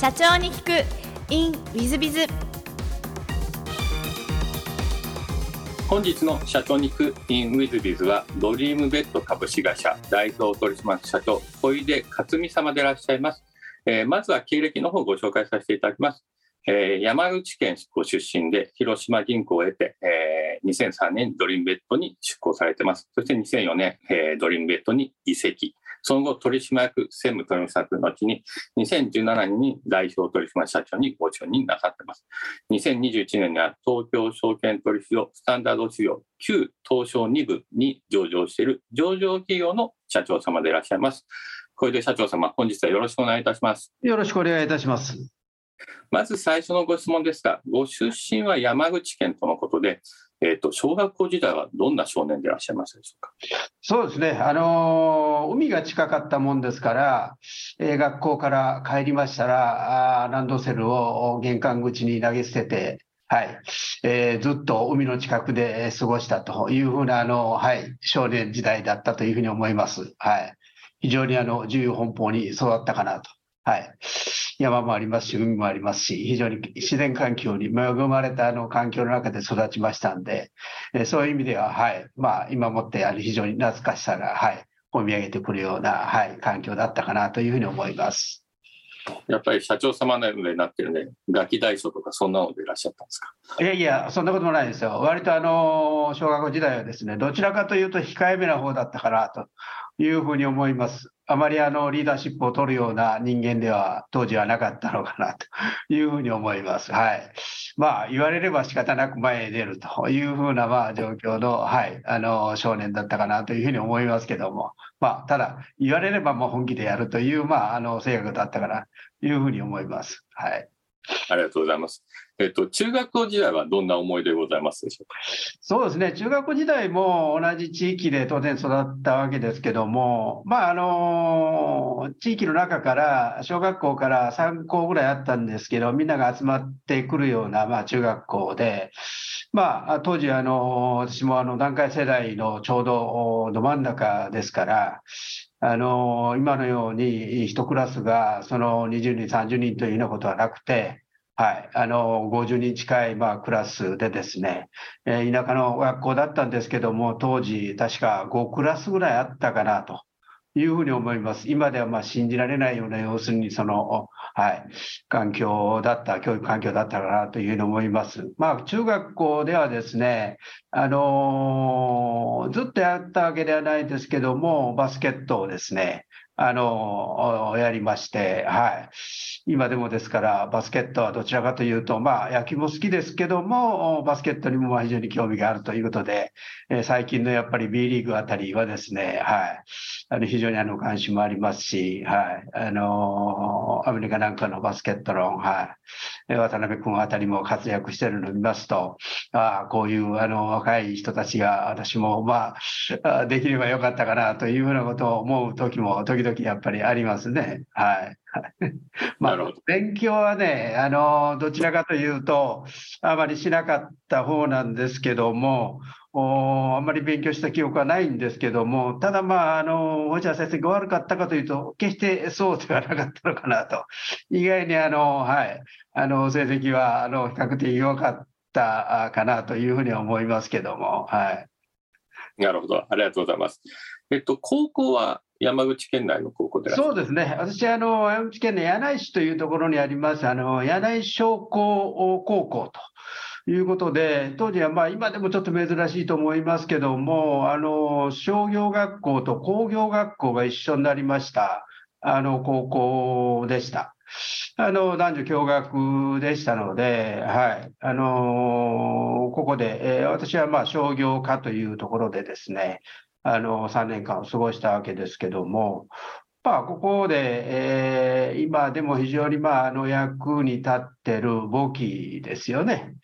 社長に聞く。 in WizBiz本日の社長に行く in ウィズビズはドリームベッド株式会社代表取締役社長小出克美様でいらっしゃいます、えーまずは経歴の方をご紹介させていただきます、えー山口県ご出身で広島銀行を経て、えー2003年ドリームベッドに出向されてます。そして2004年、えードリームベッドに移籍。その後取締役専務取締役の後に2017年に代表取締役社長にご就任なさってます。2021年には東京証券取引所スタンダード指標旧東証2部に上場している上場企業の社長様でいらっしゃいます。小出社長様本日はよろしくお願いいたします。よろしくお願いいたします。まず最初のご質問ですがご出身は山口県とのことで、えー、と小学校時代はどんな少年でいらっしゃいますでしょうか？そうですね、あのー海が近かったもんですから、えー学校から帰りましたら、あランドセルを玄関口に投げ捨てて、はいえーずっと海の近くで過ごしたというふうな、あのはい、少年時代だったというふうに思います。はい、非常にあの自由奔放に育ったかなと。はい山もありますし、海もありますし、非常に自然環境に恵まれたあの環境の中で育ちましたんで、えーそういう意味では、はい、まあ、今もってあの非常に懐かしさが、はい、込み上げてくるような、はい、環境だったかなというふうに思います。やっぱり社長様なのでなってるねガキ大将とかそんなのでいらっしゃったんですか？いやいや、そんなこともないですよ。割とあの小学校時代はですね、どちらかというと控えめな方だったかなというふうに思います。あまりあのリーダーシップを取るような人間では当時はなかったのかなというふうに思います。はい。まあ言われれば仕方なく前へ出るというふうなまあ状況の、はい、あの少年だったかなというふうに思いますけども、まあただ言われればもう本気でやるというまああの性格だったかなというふうに思います。はい。ありがとうございます。えっ、と中学校時代はどんな思い出ございますでしょうか？そうですね、中学校時代も同じ地域で当然育ったわけですけども、まああの地域の中から、小学校から3校ぐらいあったんですけど、みんなが集まってくるような、まあ、中学校で、まあ、当時あの、私もあの団塊世代のちょうどど真ん中ですから、あの今のように一クラスがその20人、30人というようなことはなくて、はい、あの50人近い、まあ、クラスでですね、えー田舎の学校だったんですけども、当時、確か5クラスぐらいあったかなというふうに思います。今ではまあ信じられないような、要するにその、はい、環境だった、教育環境だったかなというふうに思います。まあ、中学校ではですね、あのーずっとやったわけではないですけども、バスケットをですね、あのやりまして、はい。今でもですから、バスケットはどちらかというと、まあ、野球も好きですけども、バスケットにも非常に興味があるということで、え最近のやっぱり B リーグあたりはですね、はい。あの非常にあの関心もありますし、はい。あのアメリカなんかのバスケット論、はい。渡辺君あたりも活躍してるのを見ますと、ああ、こういうあの若い人たちが私もまあ、できればよかったかなというふうなことを思う時も時々やっぱりありますね。はい。まあ勉強はね、あの、どちらかというと、あまりしなかった方なんですけども、おあんまり勉強した記憶はないんですけども、ただまあ、あの、星野先生が悪かったかというと、決してそうではなかったのかなと。意外にあの、はい、あの、成績は、あの、比較的良かったあかなというふうには思いますけども、はい。なるほど、ありがとうございます。えっと、高校は山口県内の高校でそうですね。私、あの、山口県の柳井市というところにあります、あの、柳井商工高校ということで、当時はまあ、今でもちょっと珍しいと思いますけども、あの、商業学校と工業学校が一緒になりました、あの、高校でした。あの、男女共学でしたので、はい。あの、ここで、えー私はまあ、商業科というところでですね、あの、3年間を過ごしたわけですけども、まあ、ここで、えー今でも非常に、まあ、あの役に立ってる簿記ですよね。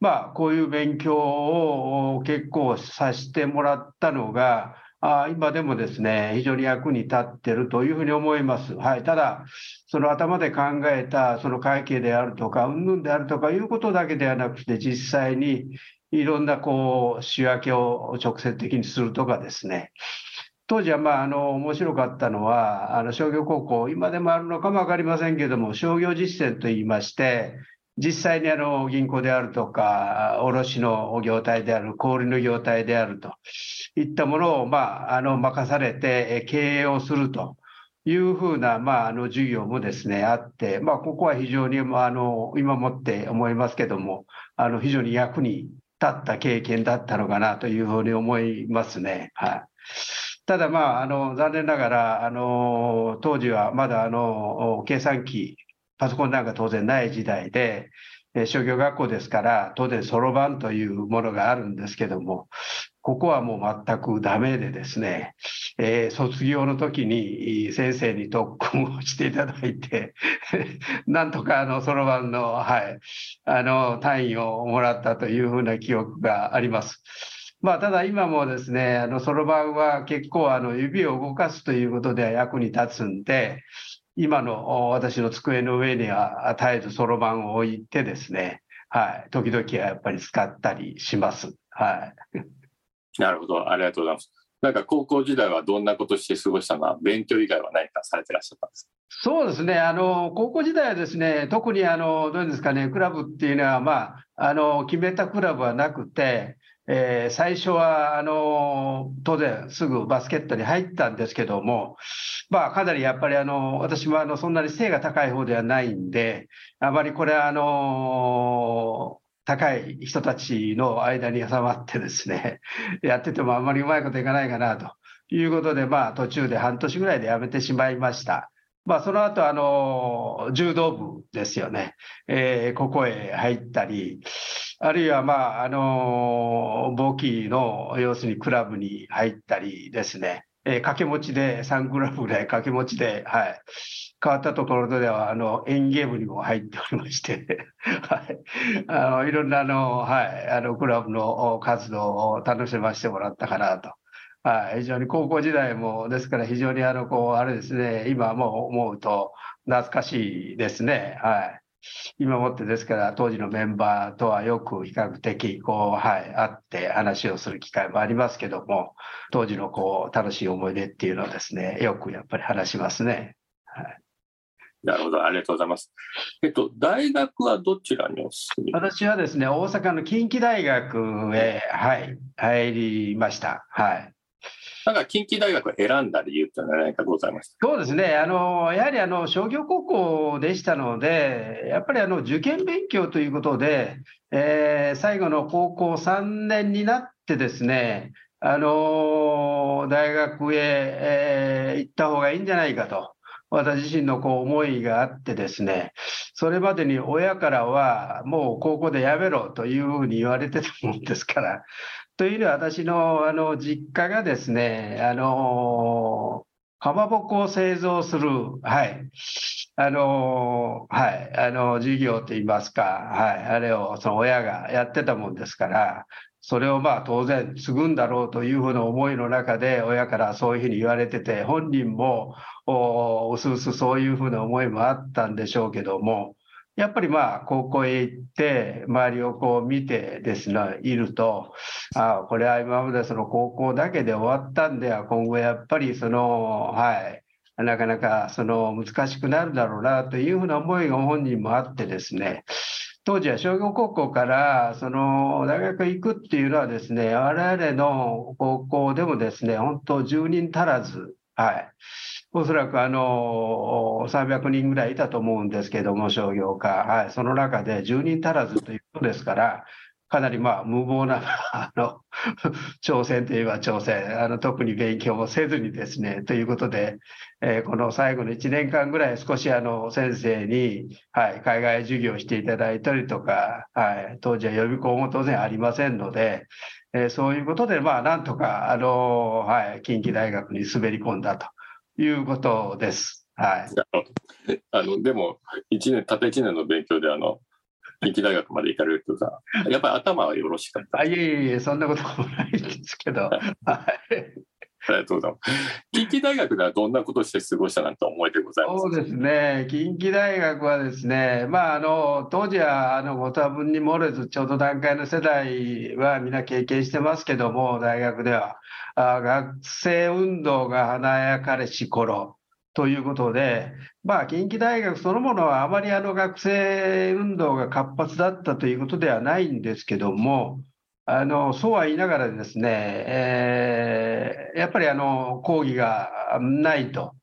まあ、こういう勉強を結構させてもらったのが、あ今でもですね、非常に役に立ってるというふうに思います。はい。ただ、その頭で考えた、その会計であるとか、うんぬんであるとかいうことだけではなくて、実際にいろんなこう仕分けを直接的にするとかですね、当時はまああの面白かったのは、あの商業高校、今でもあるのかも分かりませんけども、商業実践といいまして、実際にあの銀行であるとか、卸の業態である、小売の業態であるといったものを、まあ、あの任されて経営をするというふうな、まあ、あの授業もですね、あって、まあ、ここは非常に、あの今もって思いますけども、あの非常に役に立った経験だったのかなというふうに思いますね。はいただ、まあ、あの残念ながら、あの当時はまだあの計算機、パソコンなんか当然ない時代で、商業学校ですから、当然そろばんというものがあるんですけども、ここはもう全くダメでですね、えー、卒業の時に先生に特訓をしていただいて なんとかあのそろばんの、はい、あの単位をもらったというふうな記憶があります。まあ、ただ今もですね、あの、そろばんは結構あの指を動かすということでは役に立つんで、今の私の机の上には絶えずそろばんを置いてですね、はい、時々はやっぱり使ったりします。はい。なるほど、ありがとうございます。なんか高校時代はどんなことして過ごしたの？は、勉強以外は何かされてらっしゃったんですか？そうですね、あの高校時代はですね、特にあのどうですかね、クラブっていうのは、まあ、あの決めたクラブはなくて、えー、最初はあの当然すぐバスケットに入ったんですけども、まあ、かなりやっぱりあの私もあのそんなに背が高い方ではないんで、あまりこれはあの高い人たちの間に挟まってですね、やっててもあんまりうまいこといかないかなということで、まあ、途中で半年ぐらいでやめてしまいました。まあ、その後あの柔道部ですよね、えー、ここへ入ったり、あるいは、まあ、あの、簿記の、要するにクラブに入ったりですね、えー、掛け持ちで、3クラブぐらい掛け持ちで、はい。変わったところでは、あの、演芸部にも入っておりまして はい。あの、いろんな、あの、はい、あの、クラブの活動を楽しませてもらったかなと。はい。非常に高校時代も、ですから非常に、あの、こう、あれですね、今も思うと懐かしいですね。はい。今もってですから当時のメンバーとはよく比較的こう、はい、会って話をする機会もありますけども当時のこう楽しい思い出っていうのをですねよくやっぱり話しますね。はいなるほど、ありがとうございます。えっと、大学はどちらにお住み私はですね、大阪の近畿大学へ、はい、入りました。はい。なんか近畿大学を選んだ理由って何かございますそうですね、あのやはりあの商業高校でしたので、やっぱりあの受験勉強ということで、えー、最後の高校3年になってですね、あの大学へ、えー、行った方がいいんじゃないかと。私自身のこう思いがあってですね、それまでに親からはもう高校でやめろというふうに言われてたもんですから、というのは私のあの実家がですね、あのかまぼこを製造する、はい、あの、はい、あの、事業といいますか、はい、あれをその親がやってたもんですから、それをまあ当然継ぐんだろうというふうな思いの中で親からそういうふうに言われてて、本人もおすうすそういうふうな思いもあったんでしょうけども、やっぱりまあ、高校へ行って、周りをこう見てですね、いると、ああ、これは今までその高校だけで終わったんでは、今後やっぱりその、はい、なかなかその難しくなるだろうなというふうな思いが本人もあってですね、当時は商業高校からその大学行くっていうのはですね、我々の高校でもですね、本当10人足らず、はい。おそらくあの300人ぐらいいたと思うんですけども、商業科、はい、その中で10人足らずということですから、かなりまあ無謀な あの挑戦といえば挑戦。あの、特に勉強もせずにですね、ということで、えー、この最後の1年間ぐらい少しあの先生に、はい、海外授業していただいたりとか、はい、当時は予備校も当然ありませんので、えー、そういうことで、まあ、なんとか、あの、はい、近畿大学に滑り込んだと。いうことです。はい。あの、でも、一年、たった1年の勉強で、あの、近畿大学まで行かれるとさ、やっぱり頭はよろしかった。あいえいえ、そんなこともないんですけど、はい。ありがとうございます。近畿大学ではどんなことして過ごしたなんて思いでございます？そうですね、近畿大学はですね、まあ、あの当時はあのご多分に漏れず、ちょうど段階の世代はみんな経験してますけども、大学では、あ学生運動が華やかれし頃。ということで、まあ、近畿大学そのものはあまりあの学生運動が活発だったということではないんですけども、あのそうは言いながらですね、えー、やっぱりあの講義がないと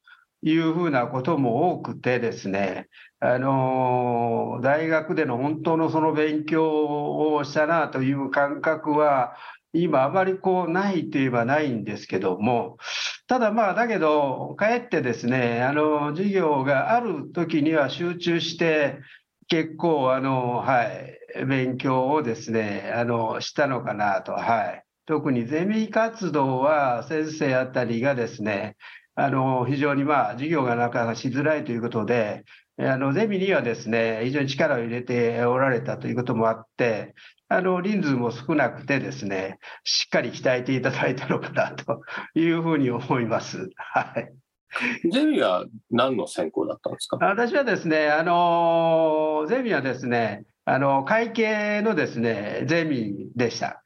いうふうなことも多くてですね、あの大学での本当のその勉強をしたなという感覚は、今あまりこうないといえばないんですけども、ただまあ、だけど、かえってですね、あの、授業がある時には集中して、結構、あの、はい、勉強をですね、あの、したのかなと、はい。特にゼミ活動は先生あたりがですね、あの、非常にまあ、授業がなかなかしづらいということで、あのゼミにはですね非常に力を入れておられたということもあって、あの人数も少なくてですね、しっかり鍛えていただいたのかなというふうに思います。はい。ゼミは何の専攻だったんですか？私はですね、あのゼミはですね、あの会計のですねゼミでした。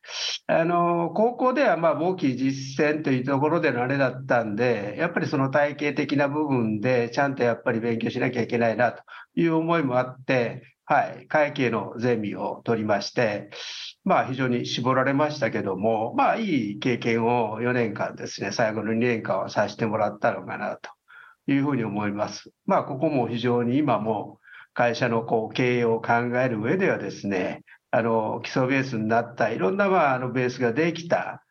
あの高校ではまあ簿記実践というところでのあれだったんで、やっぱりその体系的な部分で、ちゃんとやっぱり勉強しなきゃいけないなという思いもあって、はい、会計のゼミを取りまして、まあ非常に絞られましたけども、まあいい経験を4年間ですね、最後の2年間はさせてもらったのかなというふうに思います。まあここも非常に今も会社のこう経営を考える上ではですね、あの基礎ベースになったいろんなまああのベースができた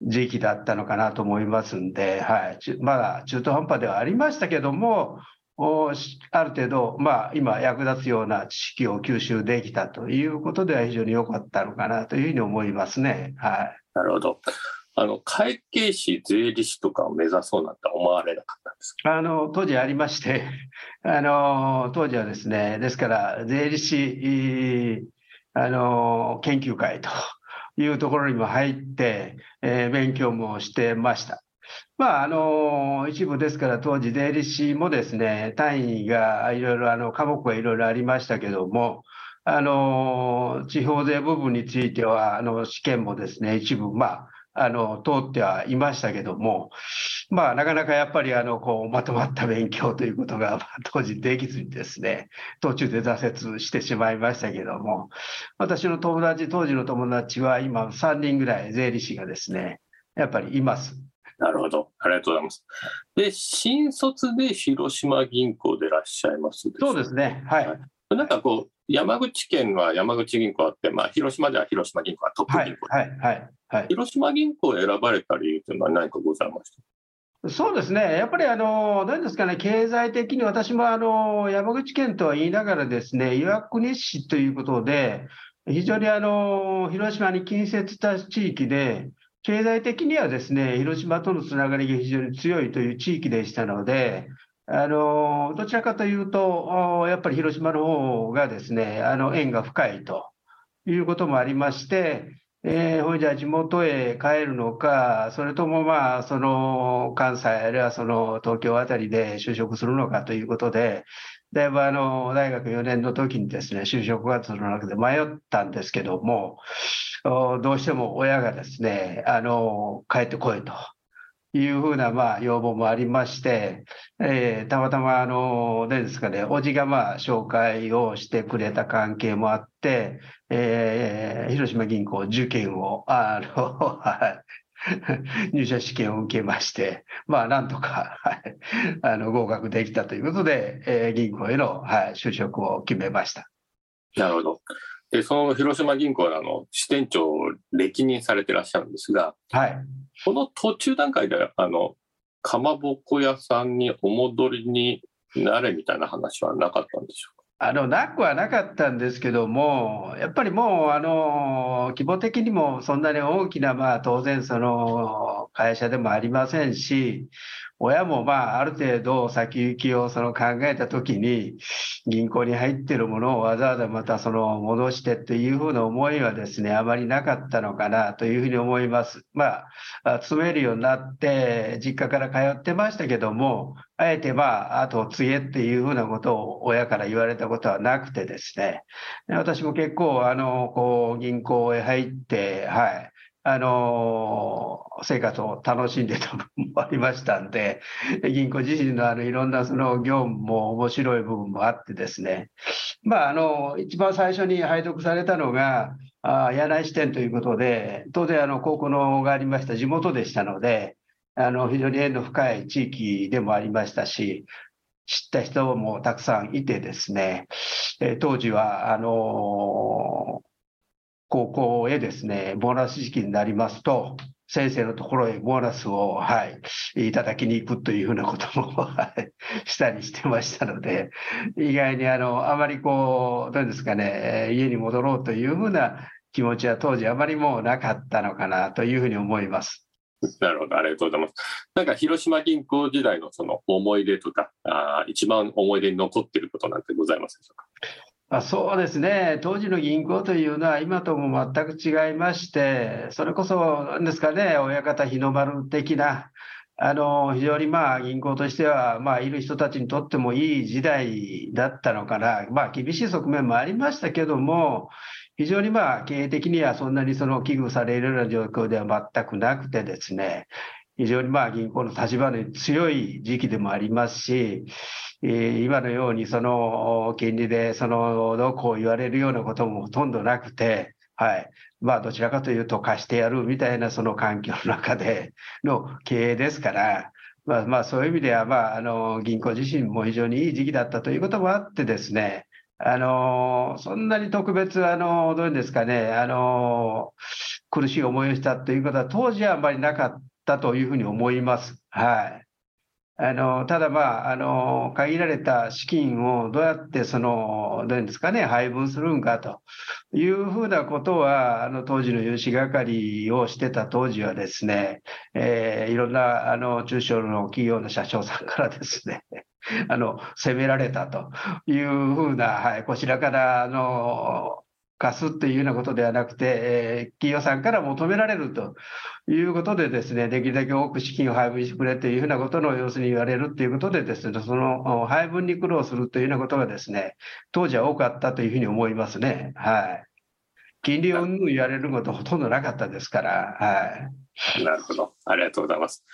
時期だったのかなと思いますんで、はい、まだ中途半端ではありましたけども、ある程度、まあ、今役立つような知識を吸収できたということでは非常に良かったのかなというふうに思いますね。はい、なるほど。あの会計士、税理士とかを目指そうなんて思われなかったんですか？あの当時ありまして、あの当時はですね、ですから税理士あの研究会というところにも入って、えー、勉強もしてました。まあ、あの一部ですから当時税理士もですね単位がいろいろあの科目はいろいろありましたけどもあの地方税部分についてはあの試験もですね一部まああの通ってはいましたけども、まあ、なかなかやっぱりあのこうまとまった勉強ということが 当時できずにですね、途中で挫折してしまいましたけども、私の友達、当時の友達は今3人ぐらい税理士がですね、やっぱりいます。なるほど。ありがとうございます。で、新卒で広島銀行でいらっしゃいますそうですね。はい。はい、なんかこう、山口県は山口銀行あって、まあ、広島では広島銀行はトップ銀行、はい、はい、はい。はい、広島銀行を選ばれた理由というのは何かございました？そうですね、やっぱりあの、何ですかね、経済的に私もあの山口県とは言いながらですね、岩国市ということで、非常にあの広島に近接した地域で、経済的にはですね、広島とのつながりが非常に強いという地域でしたので、あのどちらかというと、やっぱり広島の方がですね、あの縁が深いということもありまして、えー、ほいじゃあ地元へ帰るのか、それともまあ、その関西あるいはその東京あたりで就職するのかということで、大学4年の時にですね、就職活動の中で迷ったんですけども、どうしても親がですね、帰ってこいと。いうふうなまあ要望もありまして、えー、たまたまあの、何ですかね、おじがまあ紹介をしてくれた関係もあって、えー、広島銀行受験を、あの、入社試験を受けまして、まあ、なんとか、はい、あの合格できたということで、えー、銀行への、はい、就職を決めました。なるほど。で、その広島銀行のあの支店長を歴任されてらっしゃるんですが、はい、この途中段階で、あの、かまぼこ屋さんにお戻りになれみたいな話はなかったんでしょうか？あのなくはなかったんですけども、やっぱりもうあの規模的にもそんなに大きな、まあ、当然、その会社でもありませんし、親もまあある程度先行きをその考えたときに銀行に入ってるものをわざわざまたその戻してというふうな思いはですねあまりなかったのかなというふうに思います。まあ詰めるようになって実家から通ってましたけどもあえてまああと継げっていうふうなことを親から言われたことはなくてですね私も結構あのこう銀行へ入ってはいあの生活を楽しんでた部分もありましたんで、銀行自身のあのいろんなその業務も面白い部分もあってですね、まあ、あの一番最初に拝読されたのが、あ柳井支店ということで、当然あの高校のがありました地元でしたので、あの非常に縁の深い地域でもありましたし、知った人もたくさんいてですね、当時はあの高校へですね、ボーナス時期になりますと、先生のところへボーナスを、はい、いただきに行くというふうなことも、はい、したりしてましたので、意外にあの、あまりこう、どうですかね、家に戻ろうというふうな気持ちは当時あまりもうなかったのかなというふうに思います。なるほど、ありがとうございます。なんか広島銀行時代のその思い出とか、あ一番思い出に残っていることなんてございますでしょうか？あそうですね、当時の銀行というのは今とも全く違いまして、それこそ、なんですかね、親方日の丸的な、あの非常にまあ銀行としては、まあ、いる人たちにとってもいい時代だったのかな、まあ、厳しい側面もありましたけども、非常にまあ経営的にはそんなにその危惧されるような状況では全くなくてですね、非常にまあ銀行の立場に強い時期でもありますし、今のようにその金利でそのどうこう言われるようなこともほとんどなくて、はい。まあ、どちらかというと貸してやるみたいなその環境の中での経営ですから、まあ、まあ、そういう意味では、まあ、あの、銀行自身も非常にいい時期だったということもあってですね、あの、そんなに特別、あの、どういうんですかね、あの、苦しい思いをしたということは当時はあんまりなかったというふうに思います。はい。あのただ、まああの、限られた資金をどうやってその、どういうんですかね、配分するんかというふうなことは、あの当時の融資係をしてた当時はですね、えー、いろんなあの中小の企業の社長さんからですね、あの責められたというふうな、はい、こちらからあの貸すっていうようなことではなくて、えー、企業さんから求められるということでですね、できるだけ多く資金を配分してくれというふうなことの要するに言われるということでですね、その配分に苦労するというようなことがですね、当時は多かったというふうに思いますね。はい。金利をうんぬん言われることほとんどなかったですから、はい。なるほど。ありがとうございます。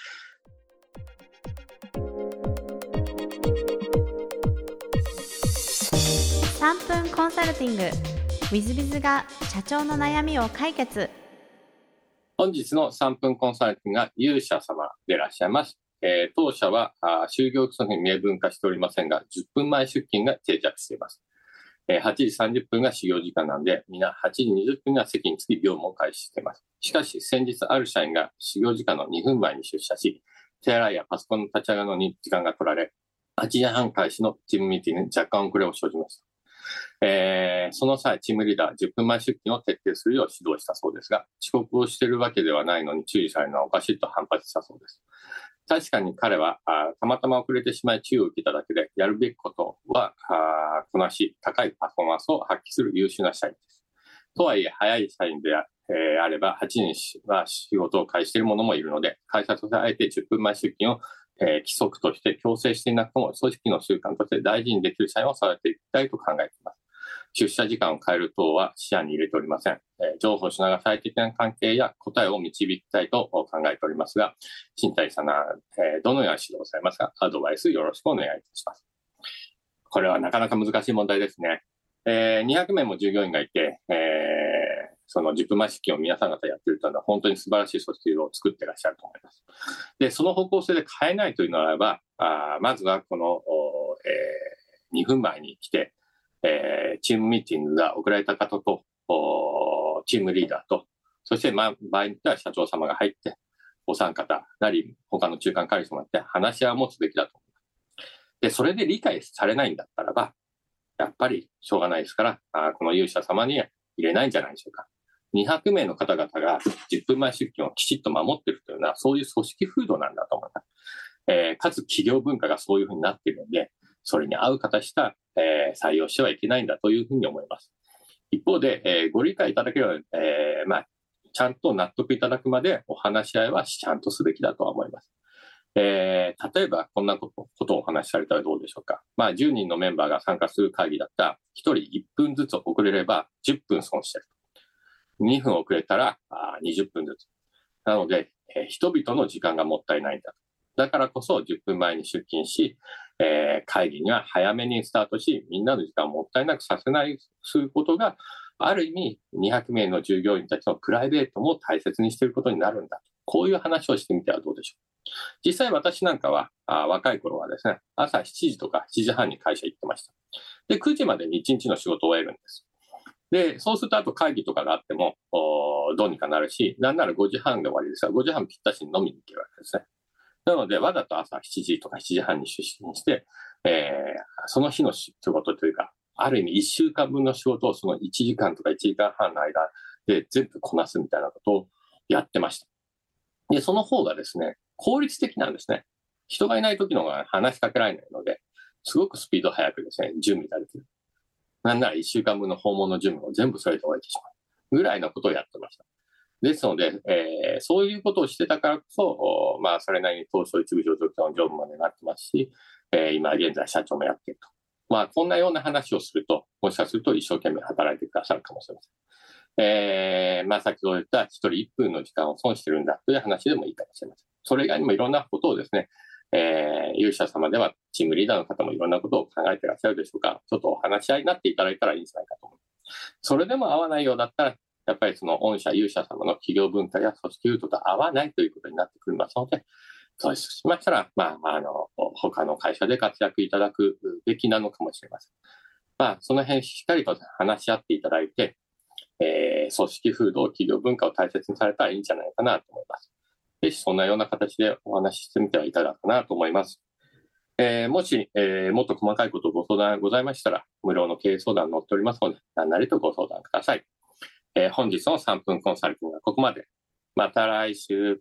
3分コンサルティングウィズビズが社長の悩みを解決本日の3分コンサルティングが勇者様でいらっしゃいます。えー、当社はあ就業規則に明文化しておりませんが、10分前出勤が定着しています。えー、8時30分が始業時間なんで、皆8時20分が席につき業務を開始しています。しかし、先日ある社員が始業時間の2分前に出社し、手洗いやパソコンの立ち上がるのに時間が取られ、8時半開始のチームミーティングに若干遅れを生じました。えー、その際、チームリーダー10分前出勤を徹底するよう指導したそうですが、遅刻をしているわけではないのに注意されるのはおかしいと反発したそうです。確かに彼はあたまたま遅れてしまい注意を受けただけで、やるべきことはあこなし、高いパフォーマンスを発揮する優秀な社員です。とはいえ、早い社員であ,、えー、あれば、8人は仕事を開始している者もいるので、会社としてあえて10分前出勤をえ、規則として強制していなくとも、組織の習慣として大事にできる社員をされていきたいと考えています。出社時間を変える等は視野に入れておりません。えー、情報しながら最適な関係や答えを導きたいと考えておりますが、新谷さんは、え、どのような指導をされますか？アドバイスよろしくお願いいたします。これはなかなか難しい問題ですね。え、200名も従業員がいて、えー、その10分前式を皆さん方やってるというのは本当に素晴らしい組織を作ってらっしゃると思います。で、その方向性で変えないというならば、あまずはこの、えー、2分前に来て、えー、チームミーティングが送られた方と、チームリーダーと、そして、まあ、場合によっては社長様が入って、お三方なり、他の中間管理者もって話し合いを持つべきだと思います。で、それで理解されないんだったらば、やっぱりしょうがないですから、あこの勇者様には入れないんじゃないでしょうか。200名の方々が10分前出勤をきちっと守っているというのは、そういう組織風土なんだと思います。えー、かつ企業文化がそういうふうになっているので、それに合う形した、えー、採用してはいけないんだというふうに思います。一方で、えー、ご理解いただければ、え、まあ、ちゃんと納得いただくまでお話し合いはちゃんとすべきだとは思います。えー、例えばこんなことをお話しされたらどうでしょうか。まあ、10人のメンバーが参加する会議だったら、1人1分ずつ遅れれば10分損してる。2分遅れたらあ20分ずつ。なので、えー、人々の時間がもったいないんだ。だからこそ10分前に出勤し、えー、会議には早めにスタートし、みんなの時間をもったいなくさせない、することが、ある意味200名の従業員たちのプライベートも大切にしていることになるんだ。こういう話をしてみてはどうでしょう。実際私なんかは、あ若い頃はですね、朝7時とか7時半に会社行ってました。で、9時までに1日の仕事を終えるんです。で、そうするとあと会議とかがあっても、どうにかなるし、なんなら5時半で終わりですが、5時半ぴったしに飲みに行けるわけですね。なので、わざと朝7時とか7時半に出勤して、えー、その日の仕事というか、ある意味1週間分の仕事をその1時間とか1時間半の間で全部こなすみたいなことをやってました。で、その方がですね、効率的なんですね。人がいない時の方が話しかけられないので、すごくスピード速くですね、準備ができる。なんなら1週間分の訪問の準備を全部それで終えてしまう。ぐらいのことをやってました。ですので、えー、そういうことをしてたからこそ、まあ、それなりに東証一部上場の常務までなってますし、えー、今現在社長もやっていると。まあ、こんなような話をすると、もしかすると一生懸命働いてくださるかもしれません。えー、まあ、先ほど言った一人1分の時間を損してるんだという話でもいいかもしれません。それ以外にもいろんなことをですね、えー、勇者様ではチームリーダーの方もいろんなことを考えていらっしゃるでしょうか。ちょっとお話し合いになっていただいたらいいんじゃないかと思います。それでも合わないようだったら、やっぱりその御社、勇者様の企業文化や組織ルートと合わないということになってくりますので、そうしましたら、まあ、あの、他の会社で活躍いただくべきなのかもしれません。まあ、その辺しっかりと話し合っていただいて、えー、組織風土、企業文化を大切にされたらいいんじゃないかなと思います。ぜひそんなような形でお話ししてみてはいかがかなと思います。えー、もし、えー、もっと細かいことご相談ございましたら、無料の経営相談載っておりますので、何なりとご相談ください。えー、本日の3分コンサルティングはここまで。また来週。